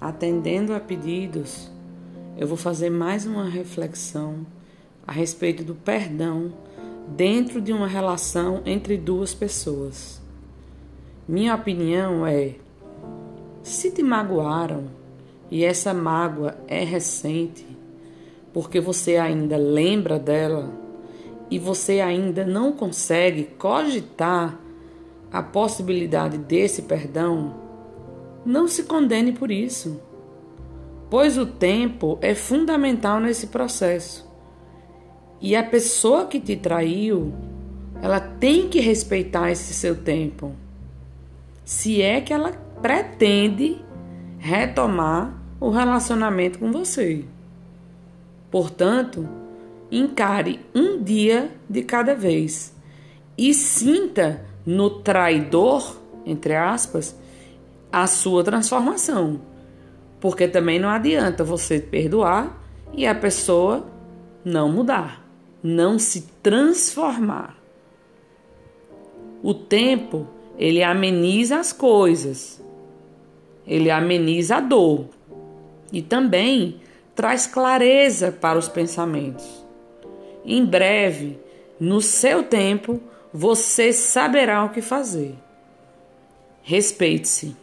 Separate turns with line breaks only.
atendendo a pedidos, eu vou fazer mais uma reflexão a respeito do perdão dentro de uma relação entre duas pessoas. Minha opinião é: se te magoaram e essa mágoa é recente, porque você ainda lembra dela e você ainda não consegue cogitar a possibilidade desse perdão, não se condene por isso, pois o tempo é fundamental nesse processo. E a pessoa que te traiu, ela tem que respeitar esse seu tempo. Se é que ela pretende retomar o relacionamento com você. Portanto, encare um dia de cada vez e sinta no traidor, entre aspas, a sua transformação. Porque também não adianta você perdoar e a pessoa não mudar não se transformar. O tempo, ele ameniza as coisas, ele ameniza a dor e também traz clareza para os pensamentos. Em breve, no seu tempo, você saberá o que fazer. Respeite-se.